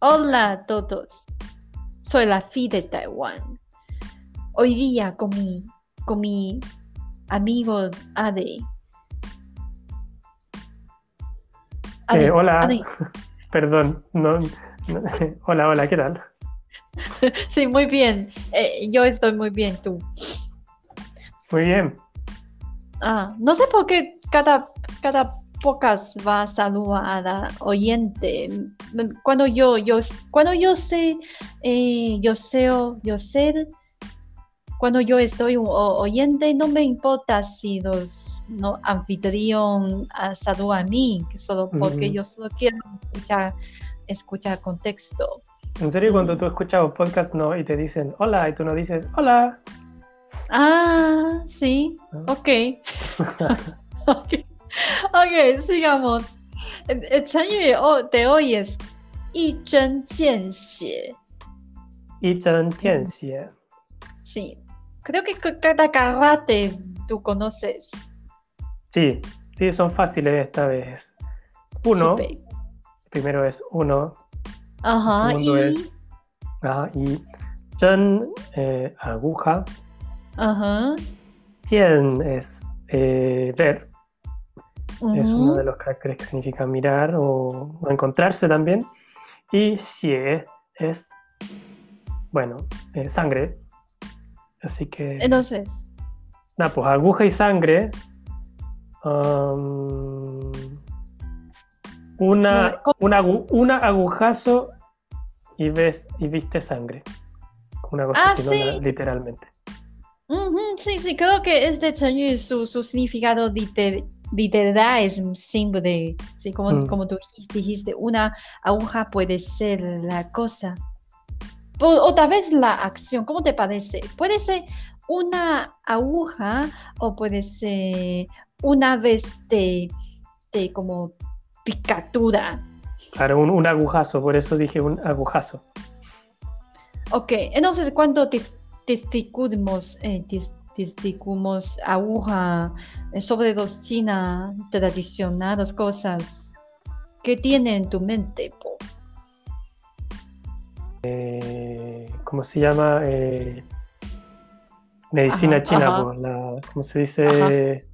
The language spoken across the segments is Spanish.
Hola a todos. Soy la Fi de Taiwán. Hoy día con mi, con mi amigo Ade. Ade, Eh, hola, Ade. perdón, no, no- hola, hola, ¿qué tal? Sí, muy bien. Eh, yo estoy muy bien, tú. Muy bien, Ah, no sé por qué cada, cada pocas va a saludar a la oyente. Cuando yo, yo, cuando yo sé, eh, yo sé, yo sé, cuando yo estoy un oyente, no me importa si los no, anfitrión ah, saluda a mí, solo porque yo solo quiero escuchar, escuchar contexto. en serio cuando Mm. tú escuchas un podcast no, y te dicen hola y tú no dices hola, Ah, sí, ¿no? ok. Ok, ok, sigamos. El, el 成语哦de hoy es 一针见血. y chan tian xie. Sí, creo que ca- cada karate tú conoces. Sí, sí, son fáciles esta vez. Uno, Supe. primero es uno, Ajá, segundo y. es- ah, y chan, eh, aguja, Ajá. tien es eh, ver, es uno de los caracteres que significa mirar o, o encontrarse también. Y xie es, bueno, eh, sangre. Así que, Entonces, nada, pues aguja y sangre. um, una, No, ¿cómo? un agu- una agujazo y ves y viste sangre. Una cosa Ah, así, sí. literalmente. sí, sí, creo que este 成语 su, su significado liter- literal es simple. Sí, como, Mm. como tú dijiste, una aguja puede ser la cosa. O, o tal vez la acción, ¿cómo te parece? Puede ser una aguja o puede ser una vez de, de como picadura. Claro, un, un agujazo, por eso dije un agujazo. Ok, entonces cuando distinguimos, eh, distinguimos aguja eh, sobre los chinas tradicionales, cosas que tiene en tu mente. po? Eh, ¿cómo se llama? Eh, medicina Ajá, china, ajá. pues, la, ¿cómo se dice?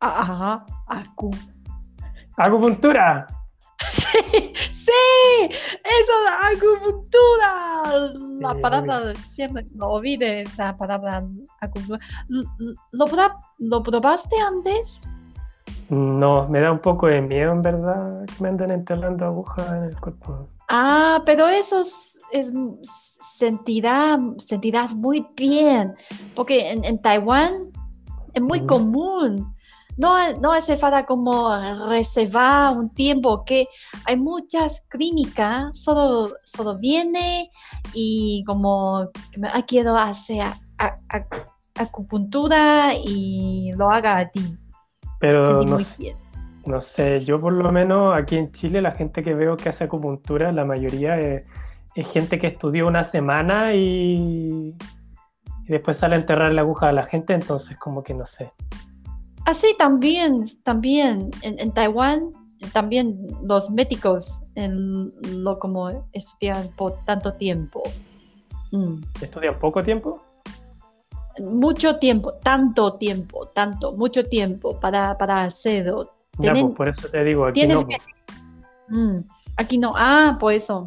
Ah, Ajá, acu. ¡Acupuntura! Sí, sí, eso es acupuntura. La Sí, palabra, siempre no olvides la palabra acupuntura. ¿Lo, ¿Lo probaste antes? No, me da un poco de miedo, en verdad, que me anden enterrando agujas en el cuerpo. Ah, pero eso es, es- sentirá, sentirás muy bien, porque en, en Taiwán es muy Ujú. común. No, no hace falta como reservar un tiempo, que hay muchas clínicas, solo, solo viene y como ah, quiero hacer a- a- a- acupuntura y lo haga a ti. Pero no, no sé, yo por lo menos aquí en Chile, la gente que veo que hace acupuntura, la mayoría es, es gente que estudió una semana y, y después sale a enterrar la aguja a la gente, entonces como que no sé. Así también, también en, en Taiwán, también los médicos en lo como estudian por tanto tiempo. Mm. ¿Estudian poco tiempo? Mucho tiempo, tanto tiempo, tanto, mucho tiempo para, para hacerlo. Ya, Tienen- pues por eso te digo, aquí no. que- pues. Mm, Aquí no, ah, por eso.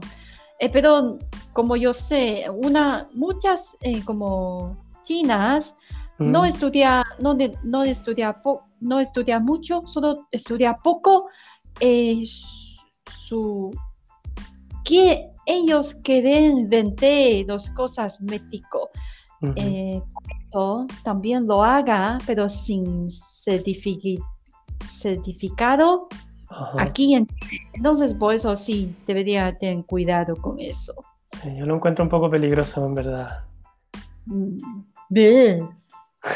Eh, pero como yo sé, una, muchas eh, como chinas no Mm. estudia, no, de- no estudia po- no estudia mucho, solo estudia poco. eh, su que ellos quieren inventar las cosas médicos. Ujú. Eh, esto también lo haga, pero sin certifici- certificado Ajá. aquí en Chile. Entonces, por eso sí, debería tener cuidado con eso. Sí, yo lo encuentro un poco peligroso, en verdad. Mm. Bien.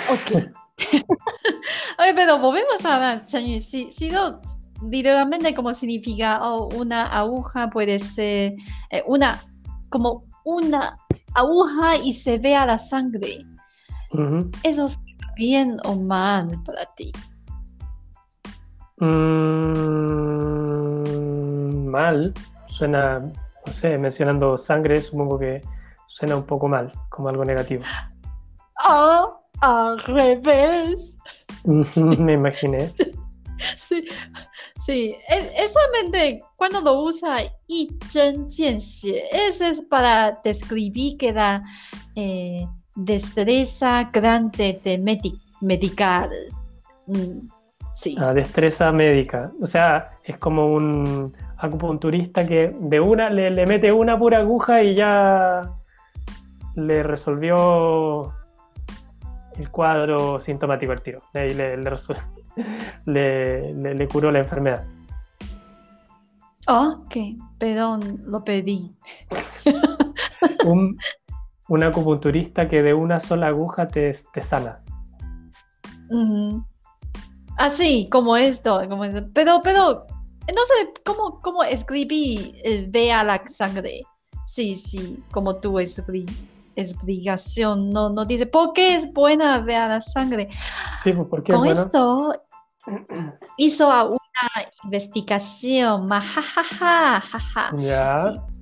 Ok. Oye, pero volvemos a hablar, Chanyu. Si, si no, literalmente como significa oh, una aguja puede ser eh, una, como una aguja y se vea la sangre. ¿Eso es bien o mal para ti? Mm, mal, suena no sé, mencionando sangre, supongo que suena un poco mal, como algo negativo. Ah, al revés. Me imaginé. Sí, sí. Es, es solamente cuando lo usa y chen Eso es para describir que la eh, destreza grande de medi- medical. Mm, sí. Ah, destreza médica. O sea, es como un acupunturista que de una le, le mete una pura aguja y ya le resolvió el cuadro sintomático al tiro. Ahí le, le, le- curó la enfermedad. Oh, ok, perdón, lo pedí. Un, un acupunturista que de una sola aguja te, te sana. Así, como esto, como esto. Pero, pero, no sé cómo, cómo escribí eh, vea la sangre. Sí, sí, como tu expli- explicación. No, no dice, ¿por qué es buena vea la sangre? Sí, pues porque Con esto hizo a una investigación. ma, ja, ja, ja. Sí.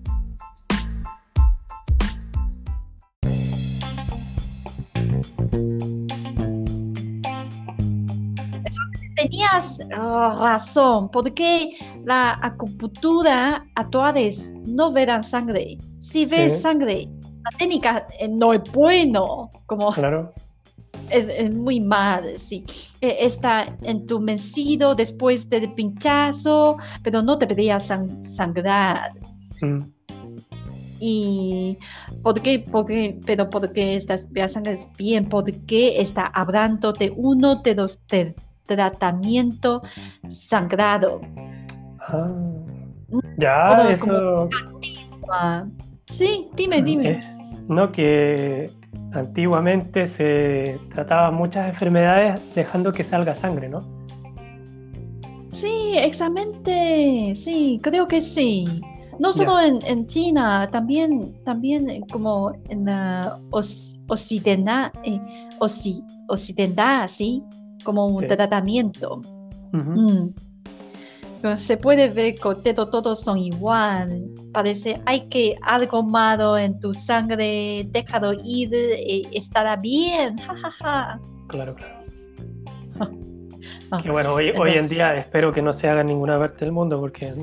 Tenías ah, razón, porque la acupuntura actuales no verán sangre. Si ves Sí. sangre, la técnica eh, no es bueno, como Claro. es, es muy mal, sí. Eh, Está entumecido después del pinchazo, pero no debería san- sangrar. Mm. Y ¿por qué? Porque, pero porque estás sangre es bien, porque está hablando de uno de los de tratamiento sangrado. Ah. Todo Ya, eso. Sí, dime, dime. Eh, no, que antiguamente se trataban muchas enfermedades dejando que salga sangre, ¿no? Sí, exactamente. Sí, creo que sí. No solo en, en China, también, también eh, como en la os- occidental, eh, occi- occidental, sí, como un Sí. tratamiento. Mm. Se puede ver que todo- todos son igual. Parece hay que algo malo en tu sangre, déjalo ir, eh, estará bien. Ja, ja, ja. Claro, claro. Ah, Que bueno, hoy, hoy en día espero que no se haga en ninguna parte del mundo porque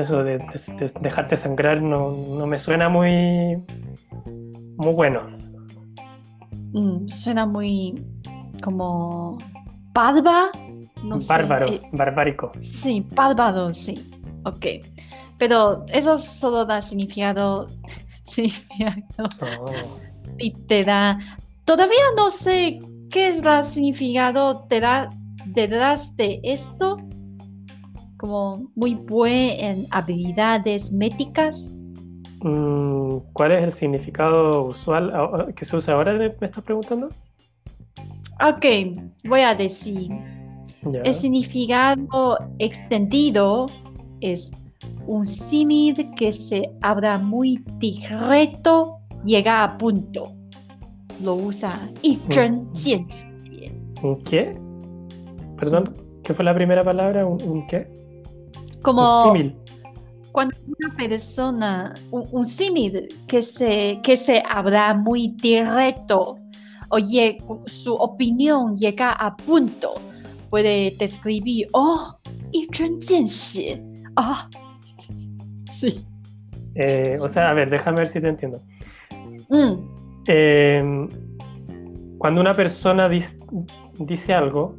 eso de, de- de dejarte sangrar no, no me suena muy, muy bueno. Mm, suena muy como barba. No sé, Bárbaro, eh, barbárico. sí, bárbaro, sí. Ok. Pero eso solo da significado, significado No. literal. Todavía no sé qué es el significado de detrás de esto. Como muy buen en habilidades médicas. Mm, ¿Cuál es el significado usual que se usa ahora? ¿Me me estás preguntando? Ok, voy a decir. El significado extendido es un símil que se habla muy directo, llega a punto. Lo usa y Jianxie. ¿Un qué? Perdón, ¿qué fue la primera palabra? ¿Un, un qué? Como Un símil. cuando una persona, un, un símil que se, que se habla muy directo, oye, su opinión llega a punto, puede describir, oh, y. Ah, sí. Eh, o sea, a ver, déjame ver si te entiendo. Mm, Eh, cuando una persona dice algo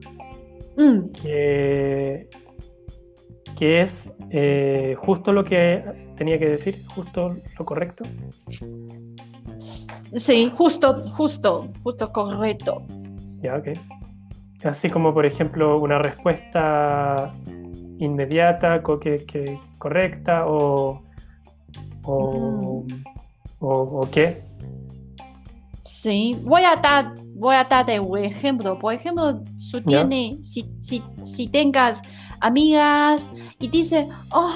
mm, que, que es eh, justo lo que tenía que decir, justo lo correcto, Sí, justo, justo, justo correcto. ya, ok. Así como, por ejemplo, una respuesta inmediata, que, que- correcta o, o, o, o qué. Sí, voy a dar, voy a dar un ejemplo. Por ejemplo, si tiene, si, si, si tengas amigas y dice, oh,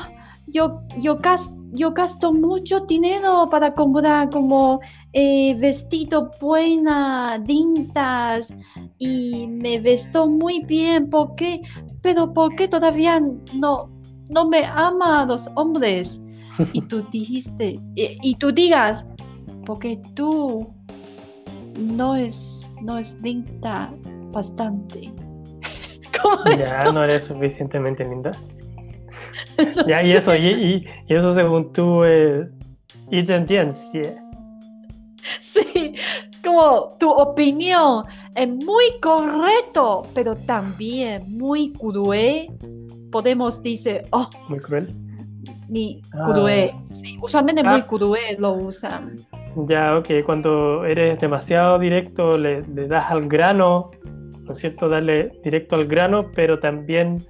yo, yo, gas- yo gasto mucho dinero para comprar como eh, vestido buena, lindas y me vestó muy bien, ¿por qué? Pero ¿por qué todavía no, no me ama a los hombres? Y tú dijiste, y, tú digas, porque tú no es, no es linda bastante. ¿Cómo ya no eres suficientemente linda. Ya, y eso, y, y, eso según tú y te entiendes, yeah. Sí, como tu opinión es muy correcto, pero también muy cruel. Podemos decir, oh, muy cruel. ni Ah. cruel. Sí, usualmente Ah. muy cruel lo usan. Ya, ok, cuando eres demasiado directo, le, le das al grano, ¿no es cierto? Darle directo al grano, pero también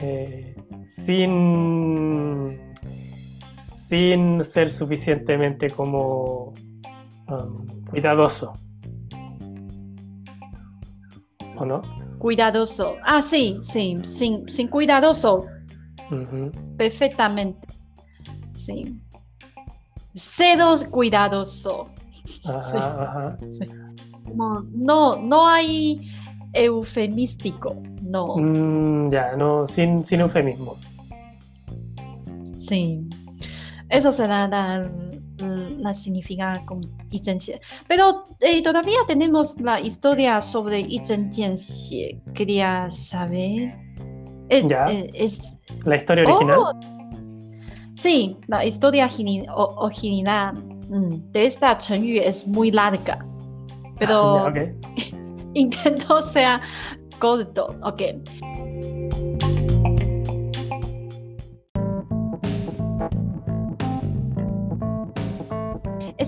eh, sin, sin ser suficientemente como um, cuidadoso. ¿O no? Cuidadoso. Ah, sí, sí, sin, sin cuidadoso. Ujú. Perfectamente. Sí. Cero cuidadoso. Ajá, Sí. ajá. No, no, no hay eufemístico. No. Mm, ya, no, sin, sin eufemismo. Sí. Eso será la, la significa con Yi Pero eh, todavía tenemos la historia sobre Yi Zhenxie. Quería saber. Eh, eh, es... ¿La historia original? Oh. Sí, la historia original mm, de esta Chen Yu es muy larga. Pero ah, intento sea corto. Ok.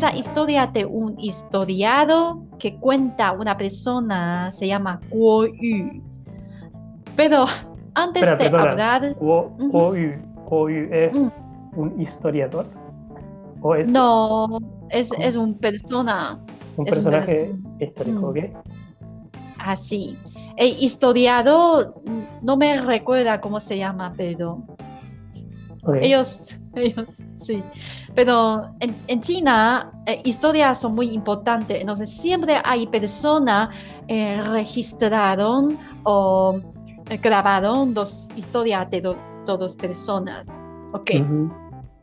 Esa historia de un historiado que cuenta una persona se llama Guo Yu. Pero antes de perdona. hablar, Guo. Guo Yu. Guo Yu es Mm. un historiador. ¿O es no, es, es un persona un es un personaje persona. histórico? Mm. ¿ok? así. El historiador no me recuerda cómo se llama, pero ellos, ellos, sí. Pero en, en China, eh, historias son muy importantes. Entonces, siempre hay personas eh, registraron o eh, grabaron dos historias de do- todas personas. Ok.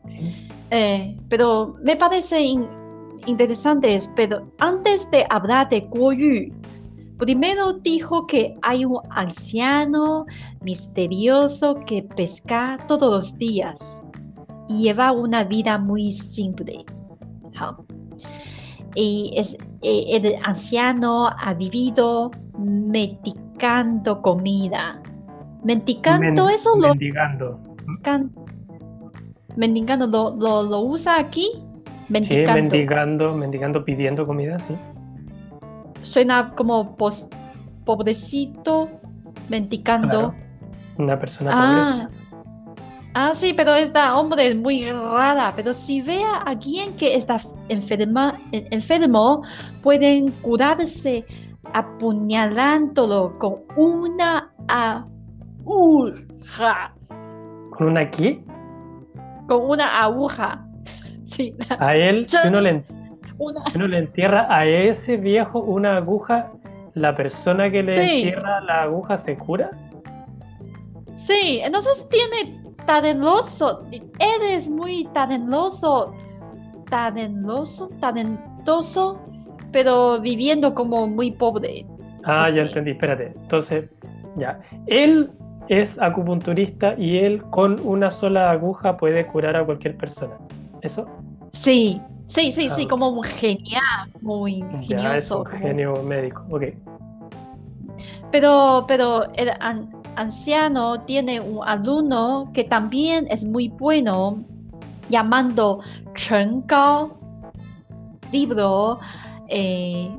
Sí. Eh, pero me parece in- interesante, pero antes de hablar de Guo Yu, primero dijo que hay un anciano misterioso que pesca todos los días lleva una vida muy simple. 好。Y es, el anciano ha vivido mendigando comida. Mendigando, Men- eso lo Mendigando. Can- mendigando lo, lo, lo usa aquí Sí, mendigando mendigando, mendigando, pidiendo comida, sí. suena como pos- pobrecito mendigando Claro. Una persona pobre. Ah sí pero esta hombre es muy rara pero si ve a alguien que está enferma en- enfermo pueden curarse apuñalándolo con una aguja ¿Con una aquí? con una aguja sí A él, si uno, le, una si uno le entierra a ese viejo una aguja, la persona que le Sí. entierra la aguja se cura. Sí, entonces tiene talentoso. Él es muy talentoso. Talentoso, talentoso, pero viviendo como muy pobre. Ah, ya entendí, espérate. Entonces, ya. Él es acupunturista y él con una sola aguja puede curar a cualquier persona. ¿Eso? Sí, sí, sí, sí, Ah, como un genial, muy Ya es ingenioso. un como- genio médico. Ok. Pero, pero anciano tiene un alumno que también es muy bueno, llamando Chen Gao, libro, eh,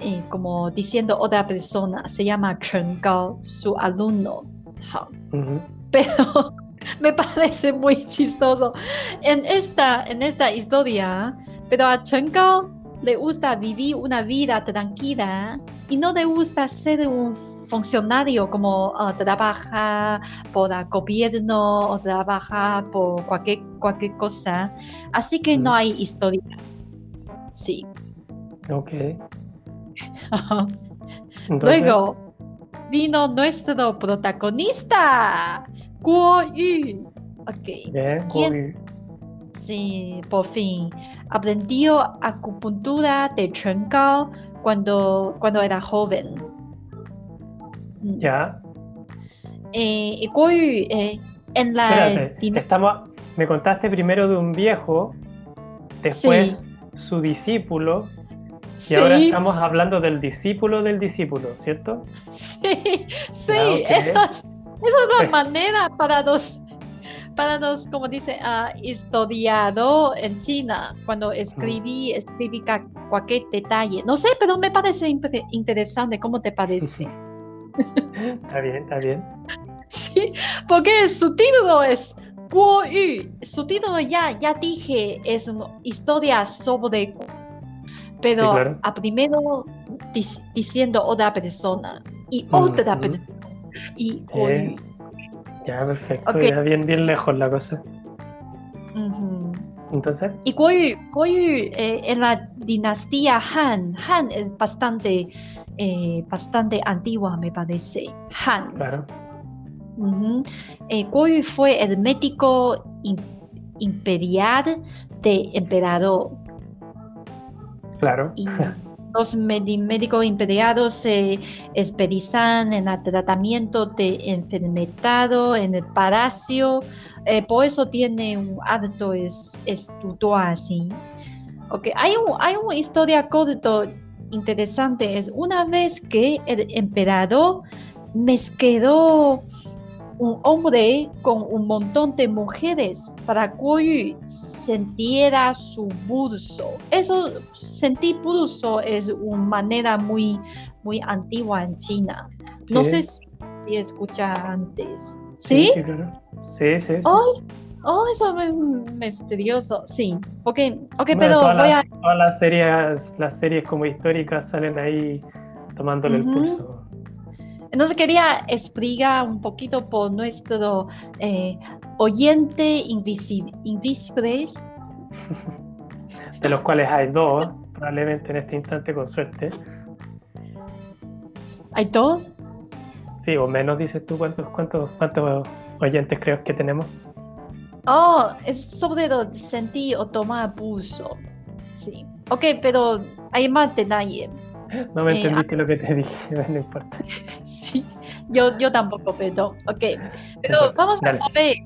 eh, como diciendo otra persona, se llama Chen Gao, su alumno. pero me parece muy chistoso en esta, en esta historia. Pero a Chen Gao le gusta vivir una vida tranquila y no le gusta ser un funcionario como ah, trabajar por el gobierno o trabajar por cualquier, cualquier cosa. Así que no Mm. hay historia. Sí. Ok. Entonces, Luego vino nuestro protagonista, Guo Yu. Ok. Bien, ¿Quién? uy, Sí, por fin. Aprendió acupuntura de Chen Gao cuando, cuando era joven. Mm. ya. Eh, eh, en la Espérate, estamos, me contaste primero de un viejo, después Sí. su discípulo, y Sí, ahora estamos hablando del discípulo del discípulo, ¿cierto? sí, sí, esa es, esa es la manera para los, para los, como dice, ah, historiador en China, cuando escribí, escribí ca- cualquier detalle. No sé, pero me parece interesante. ¿Cómo te parece? Está bien, está bien. Sí, porque su título es Guo Yu. Su título ya, ya dije, es una historia sobre. Pero Sí, claro. a primero dis- diciendo otra persona y otra mm. persona y Guo Eh. Ya, perfecto, ya bien, bien lejos la cosa. Entonces, Y Guo Yu, Guo Yu, eh, en la dinastía Han, Han es bastante, eh, bastante antigua, me parece. Han. claro, Ujú. Eh, Yu fue el médico im- imperial de emperador claro. y los médicos imperiales se especializan en el tratamiento de enfermedades en el palacio, eh, por eso tiene un alto es, estudio así. Okay. Hay, un- hay una historia corta interesante, es una vez que el emperador mezcló un hombre con un montón de mujeres para que sintiera su pulso. Eso, sentir pulso es una manera muy, muy antigua en China. No sé si, escucha antes. ¿Sí? Sí, claro. Sí, sí. sí. Oh, oh, eso es misterioso. Sí. Ok, ok, Bueno, pero voy a... todas las series, las series como históricas salen ahí tomándole el pulso. Entonces quería explicar un poquito por nuestro eh, oyente invisi- invisibles. De los cuales hay dos, probablemente en este instante con suerte. ¿Hay dos? Sí, o menos dices tú, ¿cuántos, cuántos, cuántos oyentes creo que tenemos? Oh, es sobre lo de sentir o tomar pulso. Sí. Ok, pero hay más detalle. No me Eh, entendiste lo que te dije, no importa. Sí, yo, yo tampoco, perdón. Ok, pero vamos a ver.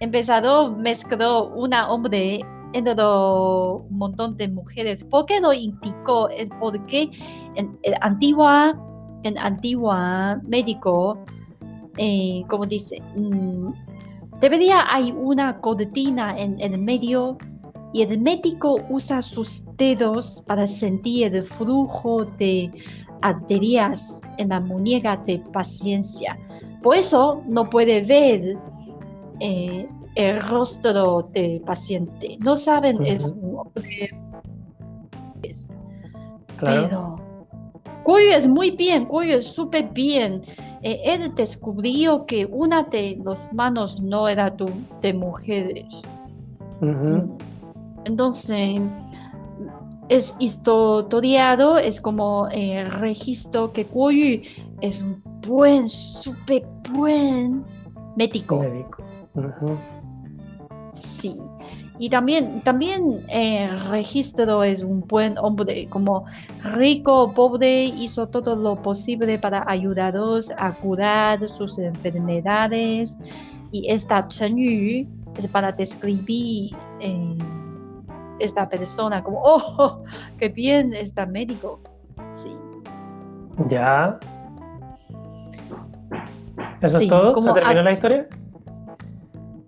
Empezador mezcló una hombre entre un montón de mujeres. ¿Por qué lo indicó? Es porque en, en antigua, en antigua médico, eh, como dice, mm, debería hay una cortina en el medio y el médico usa sus dedos para sentir el flujo de arterias en la muñeca de paciencia. Por eso no puede ver eh, el rostro del paciente. No saben, es un hombre. Claro. Pero Cuyo es muy bien, Cuyo es súper bien. Eh, él descubrió que una de las manos no era tu- de mujeres. Ujú. Mm. Entonces, es historiado, es como el registro que Guo es un buen, súper buen médico. Sí. Y también, también el registro es un buen hombre, como rico, pobre, hizo todo lo posible para ayudarlos a curar sus enfermedades. Y esta Chen Yu es para describir eh, esta persona como, oh, qué bien está médico. Sí. Ya. ¿Eso Sí, es todo? ¿Se terminó a- la historia?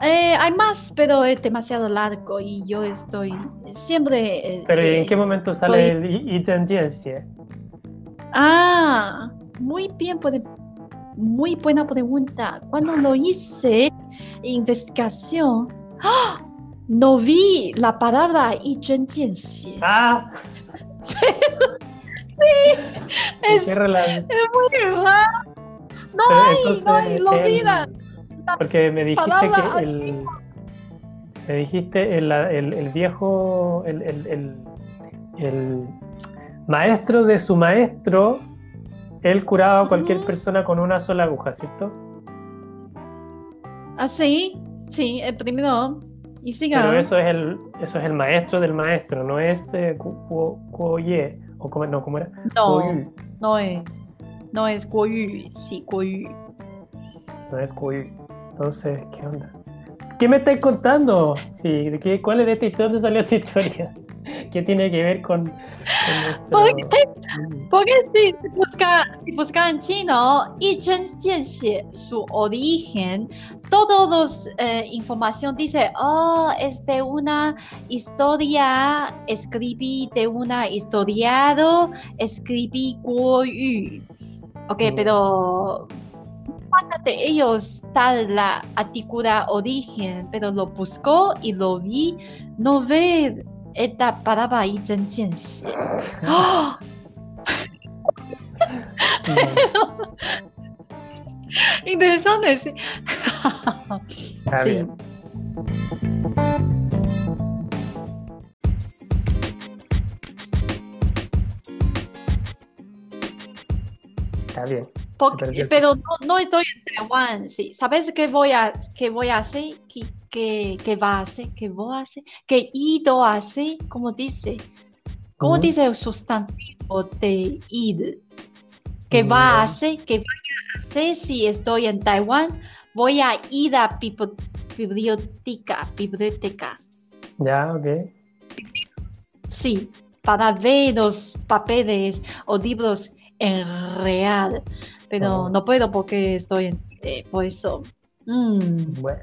Eh, hay más, pero es demasiado largo y yo estoy siempre... eh, Pero ¿y eh, ¿en qué momento sale estoy- el I- Ichen Jianxie? Ah, muy bien, muy buena pregunta. Cuando lo hice, investigación, ¡ah! no vi la palabra Jianxie. ¡Ah! Es ¿Qué rela- muy raro. No hay, no hay, lo olvida. Porque me dijiste que el. Me dijiste el, el- el viejo. El, el- maestro de su maestro. Él curaba a cualquier persona con una sola aguja, ¿cierto? Ah, sí, sí, el primero. Y siga. Pero eso es el, eso es el maestro del maestro, no es eh, Ku- Ku- Kuoye, o cómo, no, ¿cómo era? No, Kuoyu, no es, no es Guo Yu, sí, Guo Yu. no es Kuoyu. Entonces, ¿qué onda? ¿Qué me estáis contando? Sí, ¿de qué, ¿Cuál es de esta historia? ¿Dónde salió esta historia? ¿Qué tiene que ver con, con ¿Por nuestro- Porque si busca, si busca en chino, y su origen, todos los eh, información dice, oh, es de una historia, escribí de una historiado, escribí Guo Yu. Ok, Mm. pero falta de ellos tal la artícula origen, pero lo buscó y lo vi, no ve esta palabra y ¡Ah! No, Interesante, sí. está Sí. bien. Está bien. Porque- pero no, no estoy en Taiwán, sí. ¿Sabes qué voy a, qué voy a hacer? ¿Qué, qué, qué va a hacer? ¿Qué voy a hacer? ¿Qué ido a hacer? ¿Cómo dice? ¿Cómo dice el sustantivo de ir? ¿Qué va a No. hacer? ¿Qué vaya a hacer si estoy en Taiwán? Voy a ir a biblio- biblioteca, biblioteca. Ya, ok. Sí, para ver los papeles o libros en real. Pero Oh. no puedo porque estoy eh, por eso. Mm, Bueno.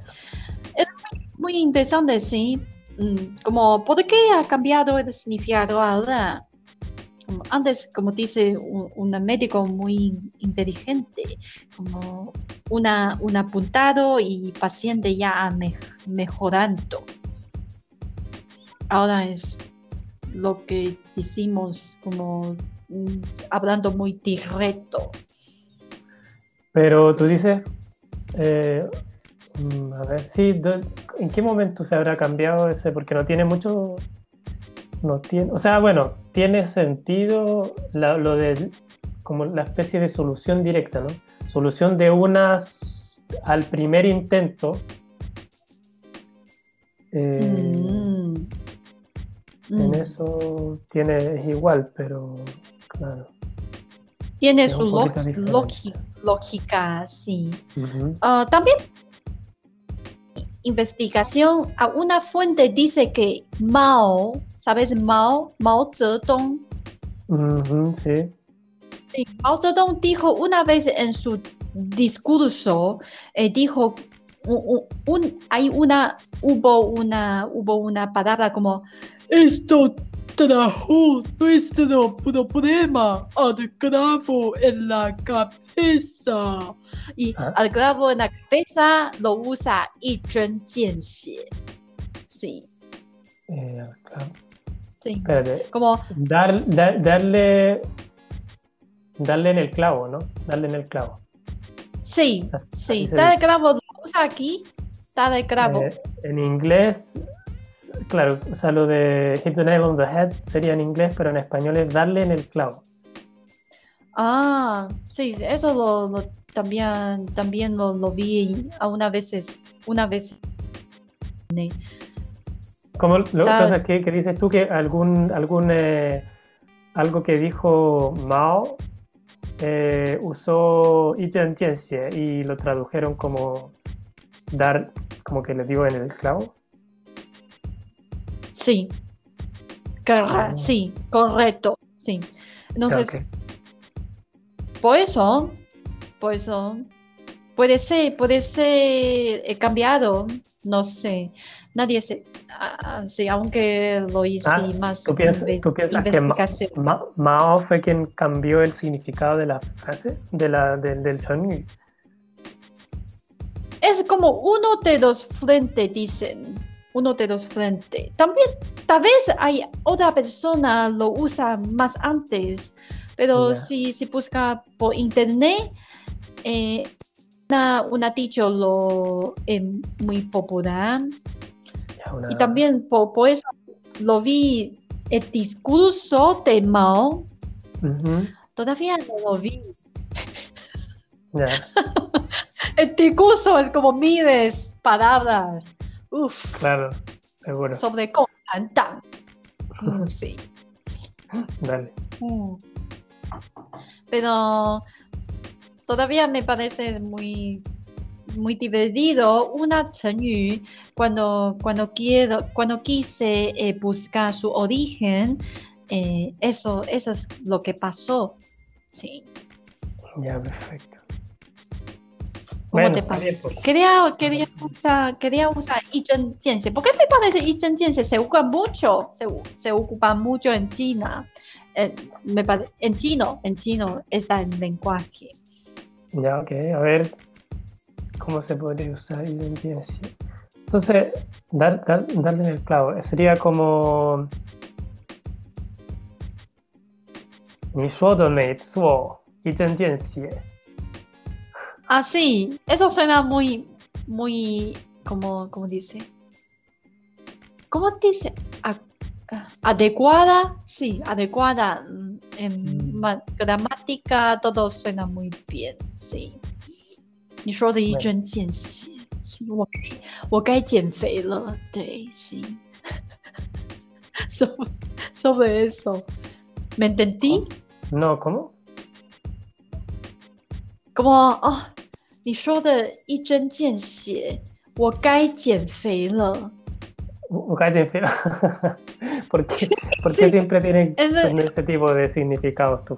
muy interesante, sí. Mm, como, ¿por qué ha cambiado el significado ahora? Como antes, como dice un, un médico muy inteligente, como una, un apuntado y paciente ya me- mejorando. Ahora es lo que decimos como mm, hablando muy directo. Pero tú dices, eh, mm, a ver, sí, ¿en qué momento se habrá cambiado ese? Porque no tiene mucho, no tiene, o sea, bueno, tiene sentido la- lo de como la especie de solución directa, ¿no? Solución de unas al primer intento. Eh, Mm. En Mm. eso tiene, es igual, pero claro. Tiene su un lógica, sí. Ah, también investigación, a una fuente dice que Mao, ¿sabes Mao? Mao Zedong. Sí. Sí, Mao Zedong dijo una vez en su discurso, eh, dijo, u- u- un- hay una, hubo una, hubo una palabra como, esto trajo nuestro problema al clavo en la cabeza. Y Ah. al clavo en la cabeza lo usa y Sí, Eh, claro. sí. Espérate, Como, Dar, dar- darle, darle en el clavo, ¿no? Darle en el clavo. sí, Así sí. Tal dice. clavo lo usa aquí, tal clavo. Eh, en inglés, claro, o sea, lo de hit the nail on the head sería en inglés, pero en español es darle en el clavo. Ah, sí, eso lo, lo- también, también lo, lo vi a una veces, una vez. Como lo, Dar- entonces, ¿qué, qué dices tú que algún, algún eh, algo que dijo Mao eh, usó y lo tradujeron como dar, como que le dio en el clavo? Sí. Corre- Ah. Sí, correcto. Sí. Entonces, Ok. por eso, por eso, puede ser, puede ser eh, cambiado, no sé. Nadie se, ah, sí, aunque lo hice Ah, más ¿Tú piensas, inve- tú piensas que Ma-. Ma- Mao fue quien cambió el significado de la frase, de la, del del Chonyu? Es como uno de los frentes, dicen. Uno de los frentes. También, tal vez hay otra persona lo usa más antes, pero si, si busca por internet, eh, una, una dicho lo es muy popular. Una- Y también por, por eso lo vi el discurso de Mao. Todavía no lo vi. el discurso es como miles palabras. Uf. Claro, seguro. Sobre Comandante. Mm, sí. Dale. Mm. Pero todavía me parece muy muy divertido una chenyu cuando cuando quiero cuando quise eh, buscar su origen eh, eso eso es lo que pasó sí Ya, perfecto. ¿Cómo Bueno, te parece? Quería, quería usar, quería usar Izhen Jianxie. ¿Por qué te parece Izhen Jianxie? Se usa mucho, se, se ocupa mucho en China. Eh, me pare- en chino, en chino está el lenguaje. Ya, ok. A ver cómo se podría usar identiencia. Entonces, dar, dar- darle en el clavo. Sería como. Mi suodo me tsuo, identiencia. Ah, sí, eso suena muy, muy, como, ¿cómo dice? ¿Cómo dice? A- ah, adecuada, sí, adecuada. mm, En Mm. ma- gramática todo suena muy bien, sí. 你说的一针见血，是我该我该减肥了，对，sí. sobre, sobre eso. ¿Me entendí? No, ¿cómo? como, oh, 你说的一针见血，我该减肥了。 Un calle feo. ¿Por qué, por qué Sí. siempre tienen Es de- tener ese tipo de significados tú?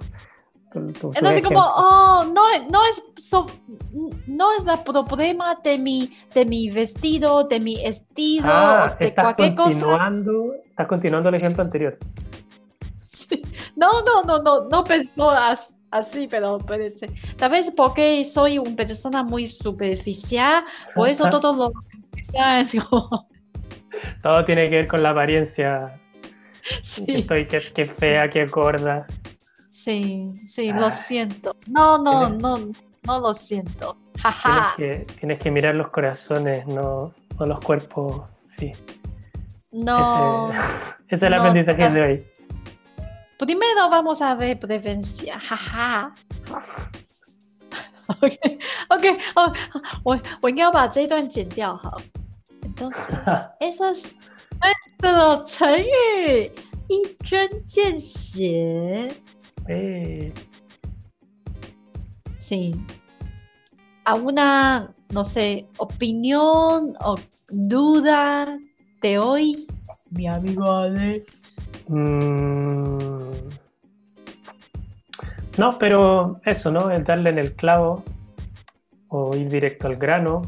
tú- tú- tus Entonces como, ejemplos? oh, no, no es so- no es el problema de mi, de mi vestido, de mi estilo, Ah, o de estás cualquier cosa. continuando, estás continuando el ejemplo anterior. Sí. No, no, no, no, no pensó as- así, pero puede ser. Tal vez porque soy una persona muy superficial, por eso todo lo que sea es como, Todo tiene que ver con la apariencia. Que sí, estoy, que, que fea, que gorda. sí, sí, Ah. lo siento. No, no, Tienes- no, no lo siento. Tienes que, tienes que mirar los corazones, no, no los cuerpos. Sí. No. Ese, ese es el no, aprendizaje las- de hoy. Primero vamos a ver prevencia, jaja. OK OK 哦，我我应该要把这一段剪掉好。Entonces, esa es nuestro 成语一针见血。 Eh, Sí. ¿Alguna, no sé, opinión o duda de hoy? Mi amigo Ale. mm, no, pero eso, ¿no? El darle en el clavo o ir directo al grano.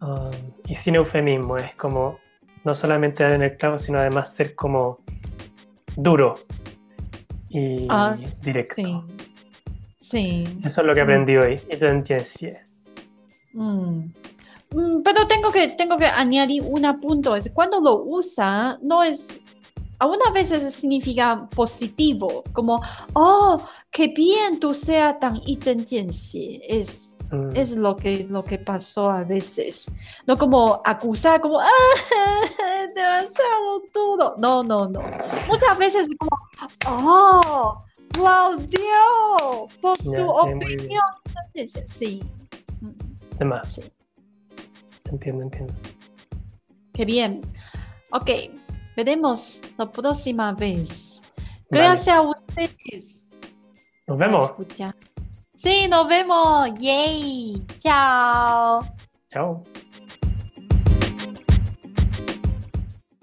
um, y sin eufemismo, es como no solamente dar en el clavo, sino además ser como duro y Ah, directo. Sí. Sí. Eso es lo que aprendí hoy. Y te entiendes. Mm. Mm, pero tengo que, tengo que añadir un punto. Es cuando lo usa, no es algunas veces significa positivo, como, oh, qué bien tú seas tan y Es, mm. es lo, que, lo que pasó a veces. No como acusar, como, ah, demasiado duro. No, no, no. Muchas veces como, oh, Claudio, por yeah, tu opinión. Sí. Mm. Demás. Sí. Entiendo, entiendo. Qué bien. Ok veremos la próxima vez. Vale. Gracias a ustedes. Nos vemos. Sí, nos vemos. Yay. Chao. Chao.